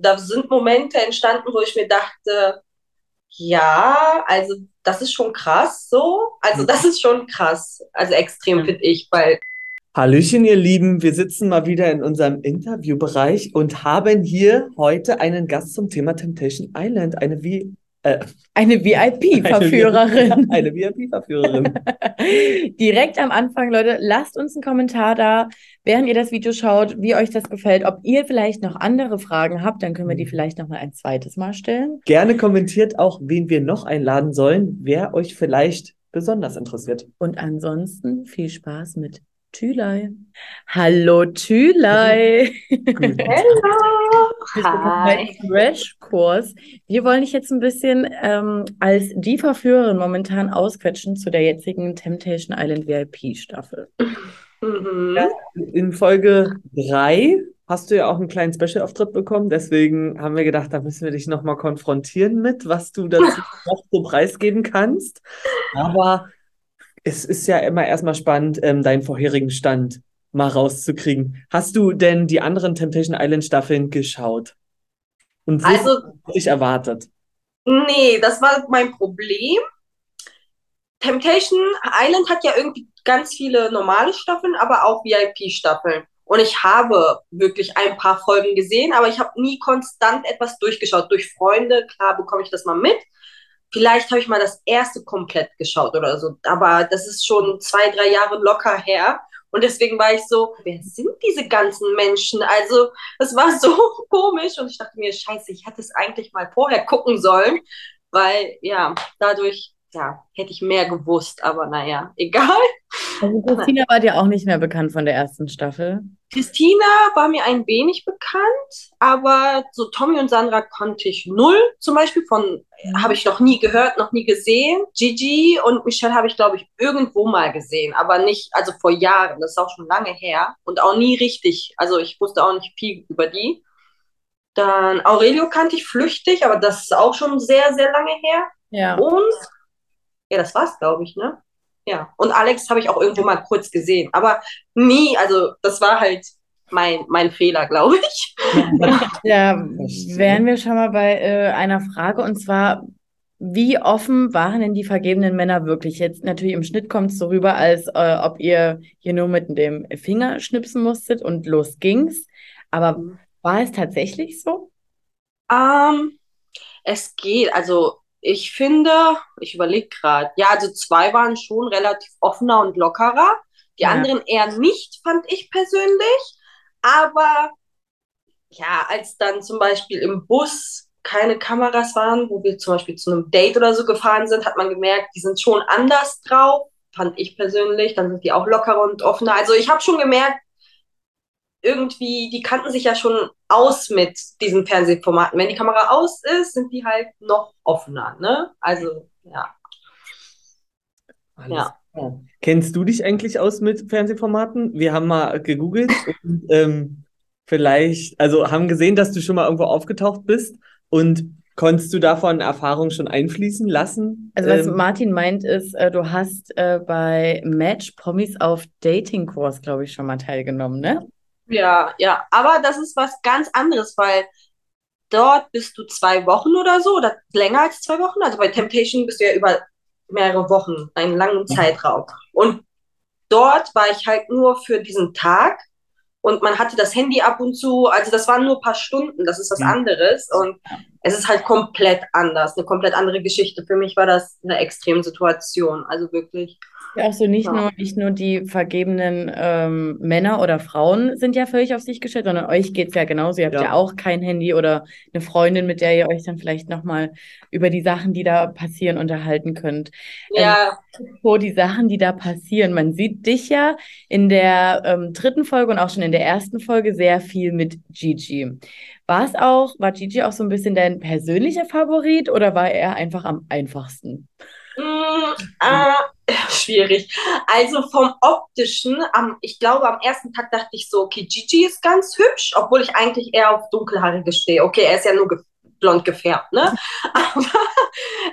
da sind Momente entstanden, wo ich mir dachte, ja, also das ist schon krass so. Also das ist schon krass. Also extrem finde ich, weil. Hallöchen, ihr Lieben. Wir sitzen mal wieder in unserem Interviewbereich und haben hier heute einen Gast zum Thema Temptation Island. Eine wie äh, eine VIP-Verführerin. Eine VIP-Verführerin. Direkt am Anfang, Leute, lasst uns einen Kommentar da, während ihr das Video schaut, wie euch das gefällt. Ob ihr vielleicht noch andere Fragen habt, dann können wir die mhm. vielleicht noch mal ein zweites Mal stellen. Gerne kommentiert auch, wen wir noch einladen sollen, wer euch vielleicht besonders interessiert. Und ansonsten viel Spaß mit Thülei. Hallo Thülei. Hallo. Hi. Crash-Kurs. Wir wollen dich jetzt ein bisschen ähm, als die Verführerin momentan ausquetschen zu der jetzigen Temptation Island VIP-Staffel. Mhm. Ja, in Folge 3 hast du ja auch einen kleinen Special-Auftritt bekommen. Deswegen haben wir gedacht, da müssen wir dich nochmal konfrontieren mit, was du dazu noch so preisgeben kannst. Aber es ist ja immer erstmal spannend, ähm, deinen vorherigen Stand mal rauszukriegen. Hast du denn die anderen Temptation Island Staffeln geschaut? Und was also, dich erwartet? Nee, das war mein Problem. Temptation Island hat ja irgendwie ganz viele normale Staffeln, aber auch VIP-Staffeln. Und ich habe wirklich ein paar Folgen gesehen, aber ich habe nie konstant etwas durchgeschaut. Durch Freunde, klar bekomme ich das mal mit. Vielleicht habe ich mal das erste komplett geschaut oder so, aber das ist schon zwei, drei Jahre locker her. Und deswegen war ich so, wer sind diese ganzen Menschen? Also, es war so komisch und ich dachte mir, scheiße, ich hätte es eigentlich mal vorher gucken sollen, weil ja, dadurch ja, hätte ich mehr gewusst, aber naja, egal. Also Christina war dir auch nicht mehr bekannt von der ersten Staffel. Christina war mir ein wenig bekannt, aber so Tommy und Sandra konnte ich null zum Beispiel von, mhm. habe ich noch nie gehört, noch nie gesehen. Gigi und Michelle habe ich, glaube ich, irgendwo mal gesehen, aber nicht, also vor Jahren, das ist auch schon lange her und auch nie richtig, also ich wusste auch nicht viel über die. Dann Aurelio kannte ich flüchtig, aber das ist auch schon sehr, sehr lange her. Ja. Und ja, das war's, glaube ich, ne? Ja. Und Alex habe ich auch irgendwo mal kurz gesehen, aber nie, also das war halt mein, mein Fehler, glaube ich. Ja, wären wir schon mal bei äh, einer Frage und zwar, wie offen waren denn die vergebenen Männer wirklich? Jetzt natürlich im Schnitt kommt es so rüber, als äh, ob ihr hier nur mit dem Finger schnipsen musstet und los ging's. Aber mhm. war es tatsächlich so? Ähm, es geht. Also ich finde, ich überlege gerade, ja, also zwei waren schon relativ offener und lockerer. Die ja. anderen eher nicht, fand ich persönlich. Aber ja, als dann zum Beispiel im Bus keine Kameras waren, wo wir zum Beispiel zu einem Date oder so gefahren sind, hat man gemerkt, die sind schon anders drauf, fand ich persönlich. Dann sind die auch lockerer und offener. Also ich habe schon gemerkt, irgendwie, die kannten sich ja schon aus mit diesen Fernsehformaten. Wenn die Kamera aus ist, sind die halt noch offener, ne? Also, ja. Alles ja. Klar. Kennst du dich eigentlich aus mit Fernsehformaten? Wir haben mal gegoogelt und ähm, vielleicht, also haben gesehen, dass du schon mal irgendwo aufgetaucht bist und Konntest du davon Erfahrung schon einfließen lassen? Also was ähm, Martin meint ist, äh, du hast äh, bei Match Promis auf Dating Kurs, glaube ich, schon mal teilgenommen, ne? Ja, ja, aber das ist was ganz anderes, weil dort bist du zwei Wochen oder so oder länger als zwei Wochen. Also bei Temptation bist du ja über mehrere Wochen, einen langen Zeitraum. Und dort war ich halt nur für diesen Tag und man hatte das Handy ab und zu. Also das waren nur ein paar Stunden, das ist was anderes und es ist halt komplett anders, eine komplett andere Geschichte. Für mich war das eine Extremsituation, also wirklich. Ja, auch so nicht ja. nur nicht nur die vergebenen ähm, Männer oder Frauen sind ja völlig auf sich gestellt, sondern euch geht es ja genauso. Ihr habt ja. ja. auch kein Handy oder eine Freundin, mit der ihr euch dann vielleicht nochmal über die Sachen, die da passieren, unterhalten könnt. Ja. Ähm, wo die Sachen, die da passieren, man sieht dich ja in der ähm, dritten Folge und auch schon in der ersten Folge sehr viel mit Gigi. War es auch, war Gigi auch so ein bisschen dein persönlicher Favorit oder war er einfach am einfachsten? Mm, äh, schwierig. Also vom optischen, am, ich glaube, am ersten Tag dachte ich so, okay, Gigi ist ganz hübsch, obwohl ich eigentlich eher auf dunkelhaarige stehe. Okay, er ist ja nur blond gefärbt, ne? Aber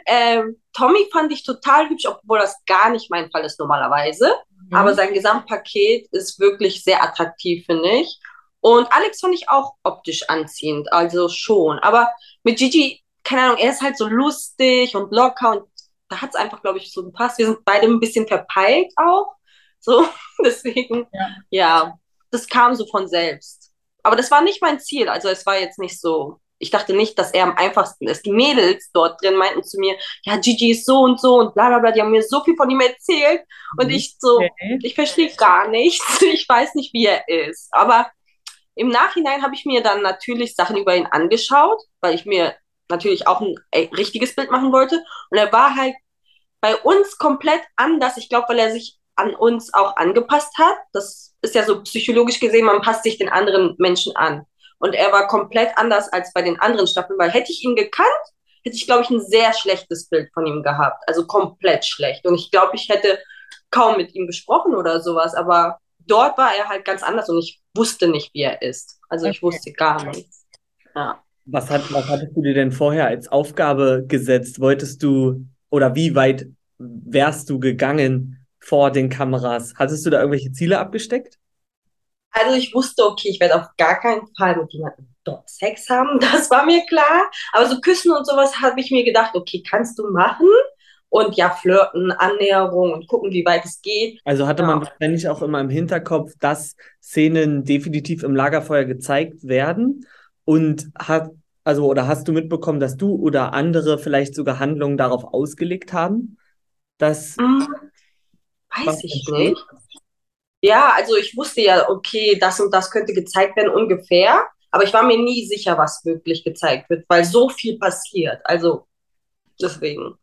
ähm, Tommy fand ich total hübsch, obwohl das gar nicht mein Fall ist normalerweise. Mhm. Aber sein Gesamtpaket ist wirklich sehr attraktiv, finde ich. Und Alex fand ich auch optisch anziehend, also schon. Aber mit Gigi, keine Ahnung, er ist halt so lustig und locker und da hat es einfach, glaube ich, so gepasst. Wir sind beide ein bisschen verpeilt auch. So, deswegen, ja. ja, das kam so von selbst. Aber das war nicht mein Ziel. Also es war jetzt nicht so, ich dachte nicht, dass er am einfachsten ist. Die Mädels dort drin meinten zu mir, ja, Gigi ist so und so und bla bla bla, die haben mir so viel von ihm erzählt. Und mhm. ich so, okay. ich verstehe gar nichts. Ich weiß nicht, wie er ist. Aber im Nachhinein habe ich mir dann natürlich Sachen über ihn angeschaut, weil ich mir natürlich auch ein richtiges Bild machen wollte. Und er war halt bei uns komplett anders. Ich glaube, weil er sich an uns auch angepasst hat. Das ist ja so psychologisch gesehen, man passt sich den anderen Menschen an. Und er war komplett anders als bei den anderen Staffeln, weil hätte ich ihn gekannt, hätte ich, glaube ich, ein sehr schlechtes Bild von ihm gehabt. Also komplett schlecht. Und ich glaube, ich hätte kaum mit ihm gesprochen oder sowas. Aber dort war er halt ganz anders und ich wusste nicht, wie er ist. Also ich wusste gar nichts. Ja. Was, hat, was hattest du dir denn vorher als Aufgabe gesetzt? Wolltest du oder wie weit wärst du gegangen vor den Kameras? Hattest du da irgendwelche Ziele abgesteckt? Also ich wusste, okay, ich werde auf gar keinen Fall mit jemandem dort Sex haben, das war mir klar. Aber so Küssen und sowas habe ich mir gedacht, okay, kannst du machen. Und ja, flirten, Annäherung und gucken, wie weit es geht. Also hatte man wahrscheinlich auch immer im Hinterkopf, dass Szenen definitiv im Lagerfeuer gezeigt werden. Und hat, also, oder hast du mitbekommen, dass du oder andere vielleicht sogar Handlungen darauf ausgelegt haben? Dass. Hm, weiß ich nicht. Ja, also ich wusste ja, okay, das und das könnte gezeigt werden ungefähr. Aber ich war mir nie sicher, was wirklich gezeigt wird, weil so viel passiert. Also deswegen.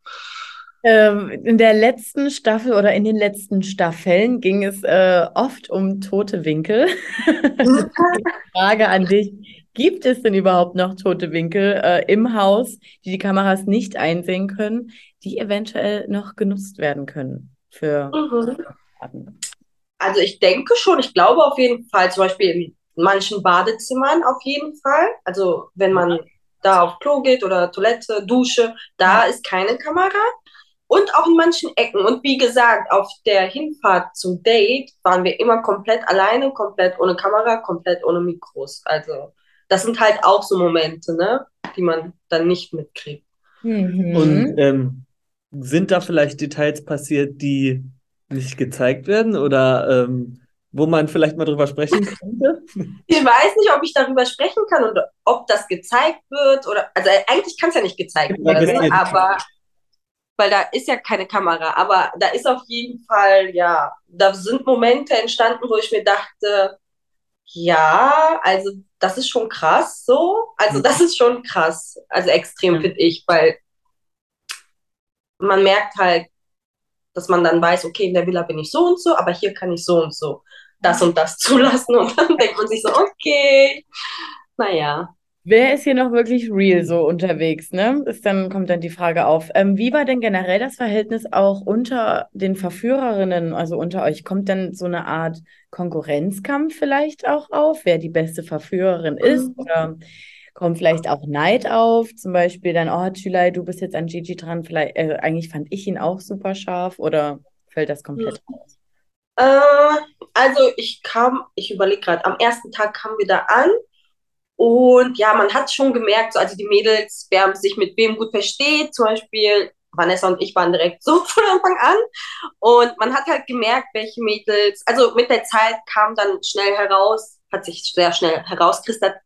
Ähm, in der letzten Staffel oder in den letzten Staffeln ging es äh, oft um tote Winkel. Frage an dich. Gibt es denn überhaupt noch tote Winkel äh, im Haus, die die Kameras nicht einsehen können, die eventuell noch genutzt werden können für mhm. Also ich denke schon, ich glaube auf jeden Fall, zum Beispiel in manchen Badezimmern auf jeden Fall. Also wenn man da auf Klo geht oder Toilette, Dusche, da ist keine Kamera und auch in manchen Ecken. Und wie gesagt, auf der Hinfahrt zum Date waren wir immer komplett alleine, komplett ohne Kamera, komplett ohne Mikros. Also das sind halt auch so Momente, ne, die man dann nicht mitkriegt. Mhm. Und ähm, sind da vielleicht Details passiert, die nicht gezeigt werden oder ähm, wo man vielleicht mal drüber sprechen könnte? Ich weiß nicht, ob ich darüber sprechen kann und ob das gezeigt wird oder also eigentlich kann es ja nicht gezeigt werden, aber weil da ist ja keine Kamera, aber da ist auf jeden Fall, ja, da sind Momente entstanden, wo ich mir dachte, ja, also das ist schon krass so. Also das ist schon krass. Also extrem, finde ich, weil man merkt halt, dass man dann weiß, okay, in der Villa bin ich so und so, aber hier kann ich so und so das und das zulassen. Und dann denkt man sich so, okay, naja. Wer ist hier noch wirklich real so unterwegs, ne? Ist dann, kommt dann die Frage auf. Ähm, wie war denn generell das Verhältnis auch unter den Verführerinnen, also unter euch? Kommt denn so eine Art Konkurrenzkampf vielleicht auch auf, wer die beste Verführerin ist? Mhm. Oder kommt vielleicht auch Neid auf? Zum Beispiel dann, oh, Chulai, du bist jetzt an Gigi dran, vielleicht, äh, eigentlich fand ich ihn auch super scharf oder fällt das komplett mhm. aus? Äh, also ich kam, ich überlege gerade, am ersten Tag kamen wir da an und ja, man hat schon gemerkt, so, also die Mädels, wer sich mit wem gut versteht, zum Beispiel Vanessa und ich waren direkt so von Anfang an. Und man hat halt gemerkt, welche Mädels, also mit der Zeit kam dann schnell heraus, hat sich sehr schnell herauskristallisiert,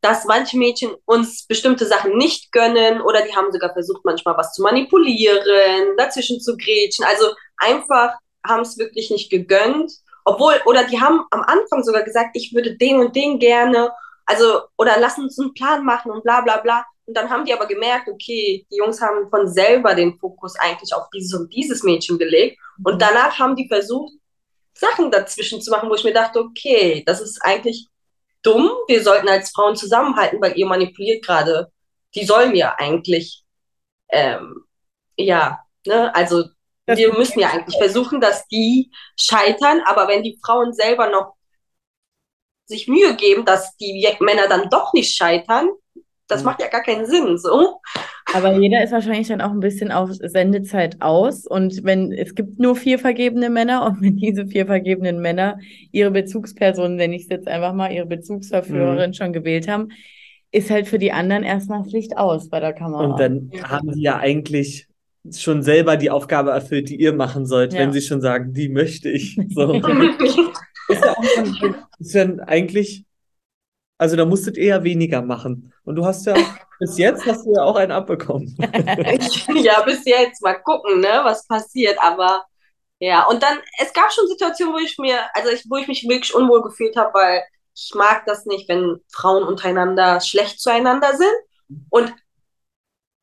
dass manche Mädchen uns bestimmte Sachen nicht gönnen oder die haben sogar versucht, manchmal was zu manipulieren, dazwischen zu grätschen. Also einfach haben es wirklich nicht gegönnt. Obwohl, oder die haben am Anfang sogar gesagt, ich würde den und den gerne, also, oder lass uns einen Plan machen und bla bla bla. Und dann haben die aber gemerkt, okay, die Jungs haben von selber den Fokus eigentlich auf dieses und dieses Mädchen gelegt. Und mhm. danach haben die versucht, Sachen dazwischen zu machen, wo ich mir dachte, okay, das ist eigentlich dumm. Wir sollten als Frauen zusammenhalten, weil ihr manipuliert gerade. Die sollen ja eigentlich, ähm, ja, ne, also das wir müssen ja eigentlich versuchen, dass die scheitern, aber wenn die Frauen selber noch sich Mühe geben, dass die Männer dann doch nicht scheitern, das macht ja gar keinen Sinn, so. Aber jeder ist wahrscheinlich dann auch ein bisschen auf Sendezeit aus. Und wenn es gibt nur vier vergebene Männer und wenn diese vier vergebenen Männer ihre Bezugsperson, nenne ich es jetzt einfach mal, ihre Bezugsverführerin mhm. schon gewählt haben, ist halt für die anderen erstmal das Licht aus bei der Kamera. Und dann haben sie ja eigentlich schon selber die Aufgabe erfüllt, die ihr machen sollt, ja. wenn sie schon sagen, die möchte ich. So. ist, ja auch, ist ja eigentlich, also da musstet ihr ja weniger machen. Und du hast ja bis jetzt hast du ja auch einen abbekommen. ja, bis jetzt. Mal gucken, ne, was passiert. Aber ja, und dann, es gab schon Situationen, wo ich mir, also ich, wo ich mich wirklich unwohl gefühlt habe, weil ich mag das nicht, wenn Frauen untereinander schlecht zueinander sind. Und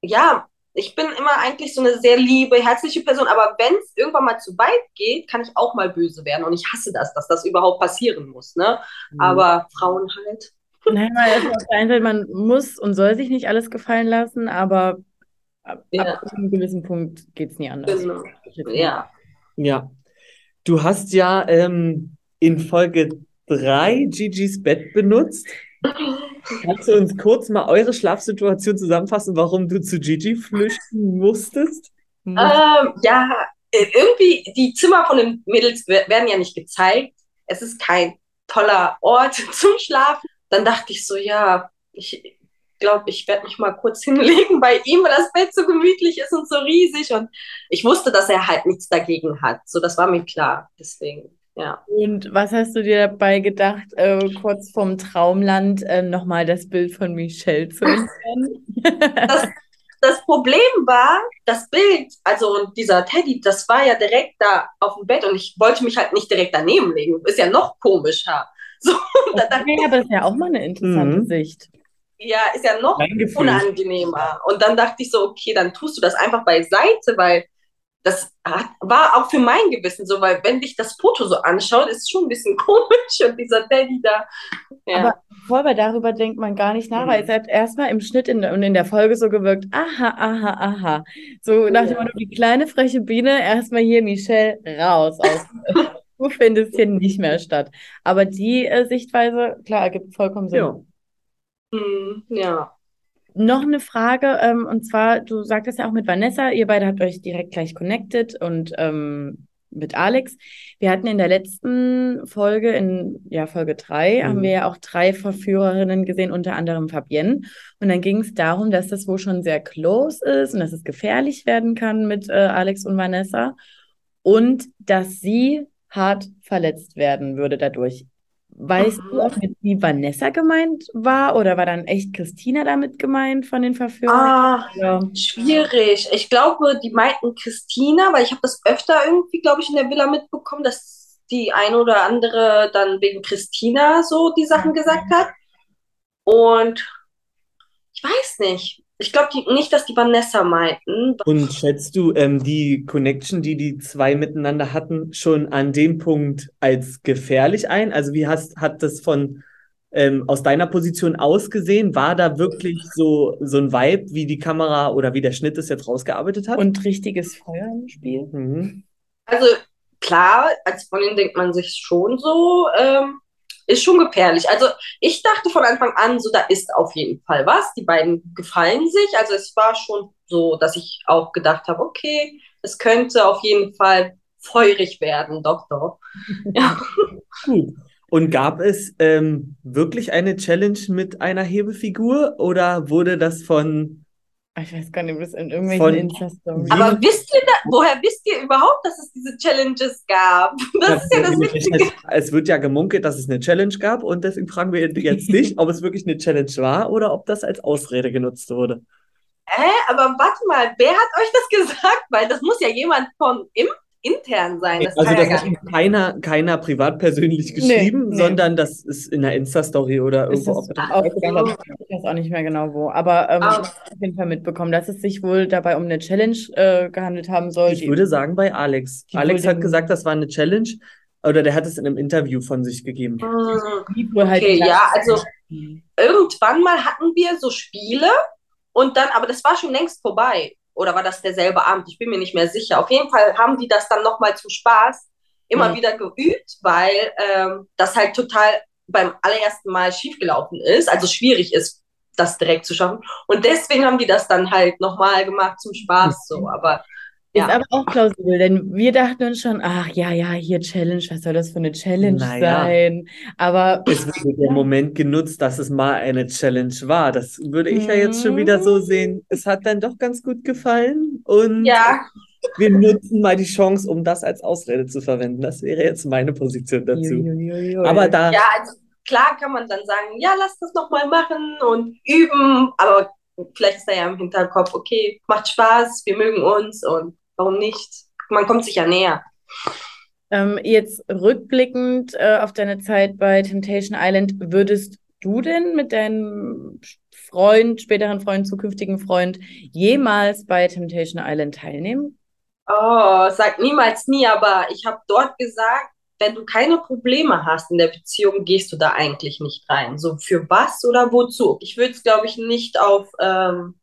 ja, ich bin immer eigentlich so eine sehr liebe, herzliche Person, aber wenn es irgendwann mal zu weit geht, kann ich auch mal böse werden. Und ich hasse das, dass das überhaupt passieren muss. Ne? Mhm. Aber Frauen halt. Nein, weil auf der einen Seite, man muss und soll sich nicht alles gefallen lassen, aber ab, ja. ab einem gewissen Punkt geht es nie anders. Genau. Ja. Ja. Du hast ja ähm, in Folge 3 Gigi's Bett benutzt. Kannst du uns kurz mal eure Schlafsituation zusammenfassen, warum du zu Gigi flüchten musstest? Ähm, ja, äh, irgendwie, die Zimmer von den Mädels werden ja nicht gezeigt. Es ist kein toller Ort zum Schlafen. Dann dachte ich so, ja, ich glaube, ich werde mich mal kurz hinlegen bei ihm, weil das Bett so gemütlich ist und so riesig. Und ich wusste, dass er halt nichts dagegen hat. So, das war mir klar. Deswegen. Ja. Und was hast du dir dabei gedacht, äh, kurz vom Traumland äh, nochmal das Bild von Michelle zu entfernen? das, das Problem war, das Bild, also dieser Teddy, das war ja direkt da auf dem Bett und ich wollte mich halt nicht direkt daneben legen. Ist ja noch komischer. So, okay, aber das ist ja auch mal eine interessante mhm. Sicht. Ja, ist ja noch unangenehmer. Und dann dachte ich so, okay, dann tust du das einfach beiseite, weil das hat, war auch für mein Gewissen so, weil wenn dich das Foto so anschaut, ist es schon ein bisschen komisch und dieser Daddy da. Ja. Aber vorher darüber denkt man gar nicht nach, mhm. weil es hat erstmal im Schnitt in, und in der Folge so gewirkt, aha, aha, aha. So nach dem Motto, die kleine freche Biene, erstmal hier Michelle raus aus. du findest hier nicht mehr statt. Aber die äh, Sichtweise, klar, ergibt vollkommen Sinn. Ja. Mhm, ja. Noch eine Frage, ähm, und zwar, du sagtest ja auch mit Vanessa, ihr beide habt euch direkt gleich connected und ähm, mit Alex. Wir hatten in der letzten Folge, in ja, Folge 3, mhm. haben wir ja auch drei Verführerinnen gesehen, unter anderem Fabienne. Und dann ging es darum, dass das wohl schon sehr close ist und dass es gefährlich werden kann mit äh, Alex und Vanessa. Und dass sie hart verletzt werden würde dadurch. Weißt mhm. du, ob mit wie Vanessa gemeint war oder war dann echt Christina damit gemeint von den Verführern? Ah, ja. schwierig. Ich glaube, die meinten Christina, weil ich habe das öfter irgendwie, glaube ich, in der Villa mitbekommen, dass die eine oder andere dann wegen Christina so die Sachen gesagt hat. Und ich weiß nicht. Ich glaube nicht, dass die Vanessa meinten. Und schätzt du ähm, die Connection, die die zwei miteinander hatten, schon an dem Punkt als gefährlich ein? Also wie hast, hat das von ähm, aus deiner Position ausgesehen? War da wirklich so, so ein Vibe, wie die Kamera oder wie der Schnitt es jetzt rausgearbeitet hat? Und richtiges Feuer im Spiel? Mhm. Also klar, als Freundin denkt man sich schon so, ähm, ist schon gefährlich. Also ich dachte von Anfang an, so da ist auf jeden Fall was. Die beiden gefallen sich. Also es war schon so, dass ich auch gedacht habe, okay, es könnte auf jeden Fall feurig werden, doch, doch. Ja. Und gab es ähm, wirklich eine Challenge mit einer Hebefigur oder wurde das von ich weiß gar nicht, ob das in irgendwelchen Insta-Stories. Aber wisst ihr, da, woher wisst ihr überhaupt, dass es diese Challenges gab? Das ja, ist ja das Wichtige. Es wird ja gemunkelt, dass es eine Challenge gab und deswegen fragen wir jetzt nicht, ob es wirklich eine Challenge war oder ob das als Ausrede genutzt wurde. Hä? Aber warte mal, wer hat euch das gesagt? Weil das muss ja jemand von im intern sein. Das also das ja hat keiner, keiner privat persönlich geschrieben, nee, sondern das ist in der Insta-Story oder irgendwo. Ist auch, ich weiß auch nicht mehr genau wo. Aber ähm, ich habe auf jeden Fall mitbekommen, dass es sich wohl dabei um eine Challenge äh, gehandelt haben soll. Ich würde sagen bei Alex. Alex hat gesagt, das war eine Challenge. Oder der hat es in einem Interview von sich gegeben. Hm, okay, ja, also irgendwann mal hatten wir so Spiele und dann, aber das war schon längst vorbei oder war das derselbe Abend? Ich bin mir nicht mehr sicher. Auf jeden Fall haben die das dann nochmal zum Spaß immer mhm. wieder geübt, weil ähm, das halt total beim allerersten Mal schiefgelaufen ist, also schwierig ist das direkt zu schaffen. Und deswegen haben die das dann halt nochmal gemacht zum Spaß so. Aber ist aber auch plausibel, denn wir dachten uns schon, ach ja, ja, hier Challenge, was soll das für eine Challenge naja. sein? Aber es wurde der Moment genutzt, dass es mal eine Challenge war. Das würde ich ja jetzt schon wieder so mhm. sehen. Es hat dann doch ganz gut gefallen und ja. wir nutzen mal die Chance, um das als Ausrede zu verwenden. Das wäre jetzt meine Position dazu. Ui, aber da. Ja, also klar kann man dann sagen, ja, lass das nochmal machen und üben, aber vielleicht ist da ja im Hinterkopf, okay, macht Spaß, wir mögen uns und warum nicht? Man kommt sich ja näher. Ähm, jetzt rückblickend äh, auf deine Zeit bei Temptation Island, würdest du denn mit deinem Freund, späteren Freund, zukünftigen Freund jemals bei Temptation Island teilnehmen? Oh, sag niemals nie, aber ich habe dort gesagt, wenn du keine Probleme hast in der Beziehung, gehst du da eigentlich nicht rein. So für was oder wozu? Ich würde es, glaube ich, nicht auf ähm,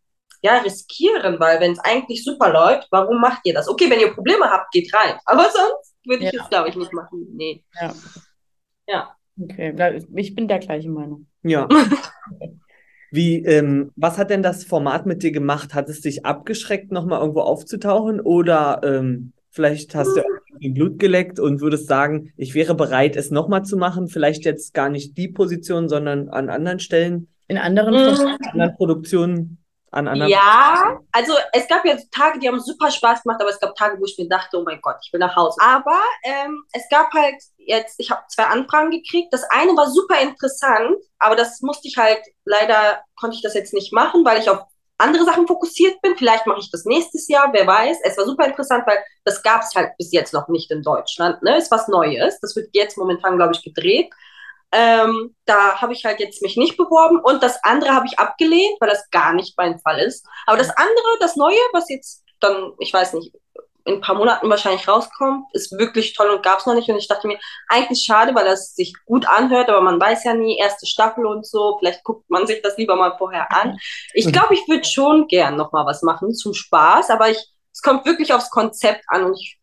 ja, riskieren, weil wenn es eigentlich super läuft, warum macht ihr das? Okay, wenn ihr Probleme habt, geht rein. Aber sonst würde ich ja. es, glaube ich, nicht machen. Nee. Ja. Ja. Okay, ich bin der gleichen Meinung. Ja. Wie, ähm, was hat denn das Format mit dir gemacht? Hat es dich abgeschreckt, nochmal irgendwo aufzutauchen? Oder ähm, vielleicht hast du Blut geleckt und würdest sagen, ich wäre bereit, es nochmal zu machen? Vielleicht jetzt gar nicht die Position, sondern an anderen Stellen? In anderen, mhm. anderen Produktionen? An anderen? Ja, also es gab ja Tage, die haben super Spaß gemacht, aber es gab Tage, wo ich mir dachte, oh mein Gott, ich will nach Hause. Aber ähm, es gab halt jetzt, ich habe zwei Anfragen gekriegt. Das eine war super interessant, aber das musste ich halt, leider konnte ich das jetzt nicht machen, weil ich auf andere Sachen fokussiert bin. Vielleicht mache ich das nächstes Jahr, wer weiß. Es war super interessant, weil das gab es halt bis jetzt noch nicht in Deutschland. Ne? Ist was Neues. Das wird jetzt momentan, glaube ich, gedreht. Ähm, da habe ich halt jetzt mich nicht beworben und das andere habe ich abgelehnt, weil das gar nicht mein Fall ist. Aber das andere, das Neue, was jetzt dann, ich weiß nicht, in ein paar Monaten wahrscheinlich rauskommt, ist wirklich toll und gab es noch nicht. Und ich dachte mir, eigentlich schade, weil das sich gut anhört, aber man weiß ja nie, erste Staffel und so, vielleicht guckt man sich das lieber mal vorher an. Ich mhm. glaube, ich würde schon gern noch mal was machen zum Spaß, aber ich, es kommt wirklich aufs Konzept an und ich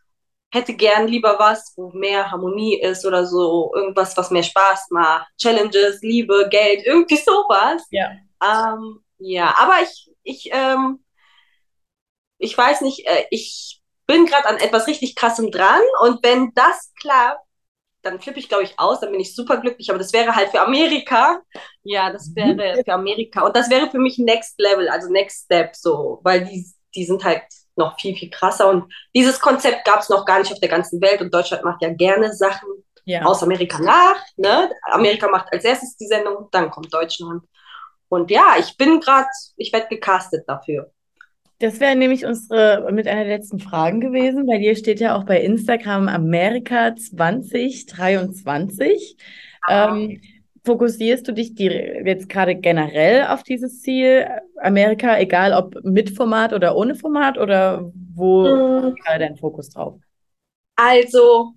hätte gern lieber was, wo mehr Harmonie ist oder so, irgendwas, was mehr Spaß macht. Challenges, Liebe, Geld, irgendwie sowas. Ja. Ähm, ja, aber ich, ich, ähm, ich weiß nicht, äh, ich bin gerade an etwas richtig krassem dran und wenn das klappt, dann flippe ich, glaube ich, aus, dann bin ich super glücklich. Aber das wäre halt für Amerika. Ja, das mhm. wäre für Amerika. Und das wäre für mich Next Level, also Next Step, so, weil die, die sind halt noch viel, viel krasser. Und dieses Konzept gab es noch gar nicht auf der ganzen Welt. Und Deutschland macht ja gerne Sachen ja. aus Amerika nach. Ne? Amerika macht als erstes die Sendung, dann kommt Deutschland. Und ja, ich bin gerade, ich werde gecastet dafür. Das wäre nämlich unsere mit einer der letzten Fragen gewesen. Bei dir steht ja auch bei Instagram Amerika 2023. Ähm, Fokussierst du dich jetzt gerade generell auf dieses Ziel Amerika, egal ob mit Format oder ohne Format oder wo gerade dein Fokus drauf? Also,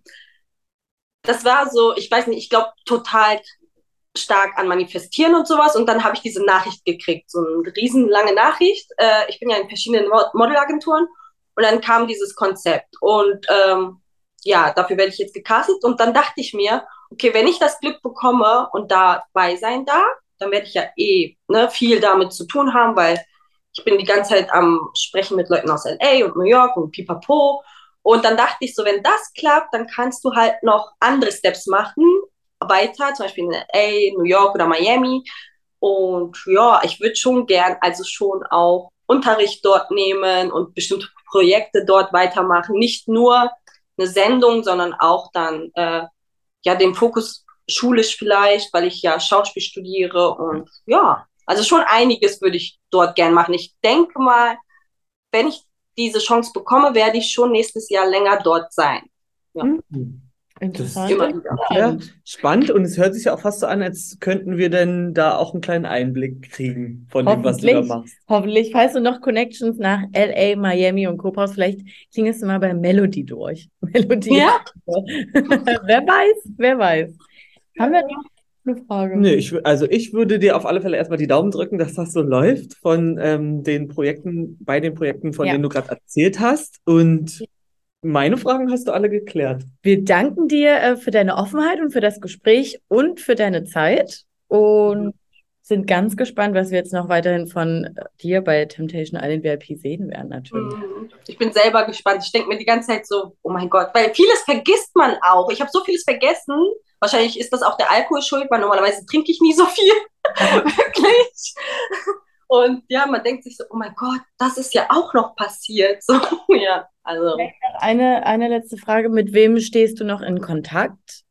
das war so, ich weiß nicht, ich glaube total stark an Manifestieren und sowas. Und dann habe ich diese Nachricht gekriegt, so eine riesenlange Nachricht. Äh, ich bin ja in verschiedenen Modelagenturen. Und dann kam dieses Konzept. Und ähm, ja, dafür werde ich jetzt gecastet. Und dann dachte ich mir, okay, wenn ich das Glück bekomme und dabei sein darf, dann werde ich ja eh ne, viel damit zu tun haben, weil ich bin die ganze Zeit am Sprechen mit Leuten aus LA und New York und pipapo. Und dann dachte ich so, wenn das klappt, dann kannst du halt noch andere Steps machen, weiter, zum Beispiel in LA, New York oder Miami. Und ja, ich würde schon gern, also schon auch Unterricht dort nehmen und bestimmte Projekte dort weitermachen. Nicht nur eine Sendung, sondern auch dann äh, ja den Fokus schulisch vielleicht, weil ich ja Schauspiel studiere und ja, also schon einiges würde ich dort gern machen. Ich denke mal, wenn ich diese Chance bekomme, werde ich schon nächstes Jahr länger dort sein. Ja. Mhm. Interessant. Ja, spannend und es hört sich ja auch fast so an, als könnten wir denn da auch einen kleinen Einblick kriegen von dem, was du da machst. Hoffentlich. Falls du noch Connections nach LA, Miami und Copas, vielleicht klingest du mal bei Melody durch. Melody. Ja. wer weiß, wer weiß. Haben wir noch eine Frage? Nee, ich, also ich würde dir auf alle Fälle erstmal die Daumen drücken, dass das so läuft von ähm, den Projekten, bei den Projekten, von ja. denen du gerade erzählt hast. Und meine Fragen hast du alle geklärt. Wir danken dir äh, für deine Offenheit und für das Gespräch und für deine Zeit und sind ganz gespannt, was wir jetzt noch weiterhin von äh, dir bei Temptation Island VIP sehen werden, natürlich. Mhm. Ich bin selber gespannt. Ich denke mir die ganze Zeit so, oh mein Gott, weil vieles vergisst man auch. Ich habe so vieles vergessen. Wahrscheinlich ist das auch der Alkohol schuld, weil normalerweise trinke ich nie so viel. Wirklich. Und ja, man denkt sich so, oh mein Gott, das ist ja auch noch passiert. So, ja, also. Eine, eine letzte Frage. Mit wem stehst du noch in Kontakt?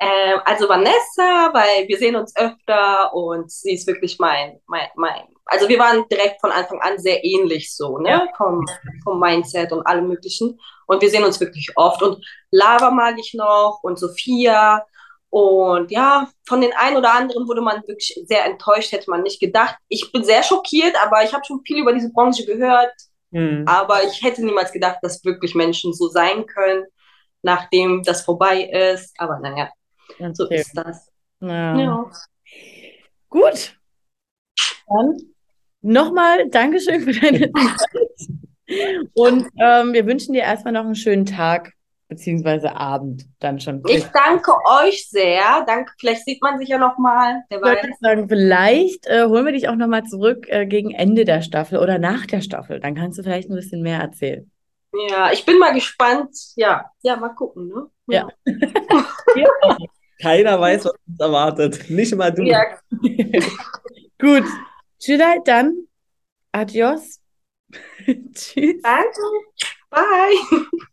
Ähm, also Vanessa, weil wir sehen uns öfter und sie ist wirklich mein, mein, mein. Also wir waren direkt von Anfang an sehr ähnlich so, ne? Ja. Vom, vom Mindset und allem möglichen. Und wir sehen uns wirklich oft. Und Lava mag ich noch und Sophia. Und ja, von den einen oder anderen wurde man wirklich sehr enttäuscht, hätte man nicht gedacht. Ich bin sehr schockiert, aber ich habe schon viel über diese Branche gehört. Mhm. Aber ich hätte niemals gedacht, dass wirklich Menschen so sein können, nachdem das vorbei ist. Aber naja, Okay. So ist das. Ja. ja. Gut. Dann nochmal Dankeschön für deine Zeit. Und ähm, wir wünschen dir erstmal noch einen schönen Tag beziehungsweise Abend dann schon. Ich danke euch sehr. Danke. Vielleicht sieht man sich ja noch mal. Ich würde sagen, vielleicht äh, holen wir dich auch noch mal zurück äh, gegen Ende der Staffel oder nach der Staffel. Dann kannst du vielleicht ein bisschen mehr erzählen. Ja, ich bin mal gespannt. Ja, ja, mal gucken. Ne? Ja. ja. Keiner weiß, was uns erwartet. Nicht mal du. Ja. Gut. Tschüss, dann. Adios. Tschüss. Danke. Bye.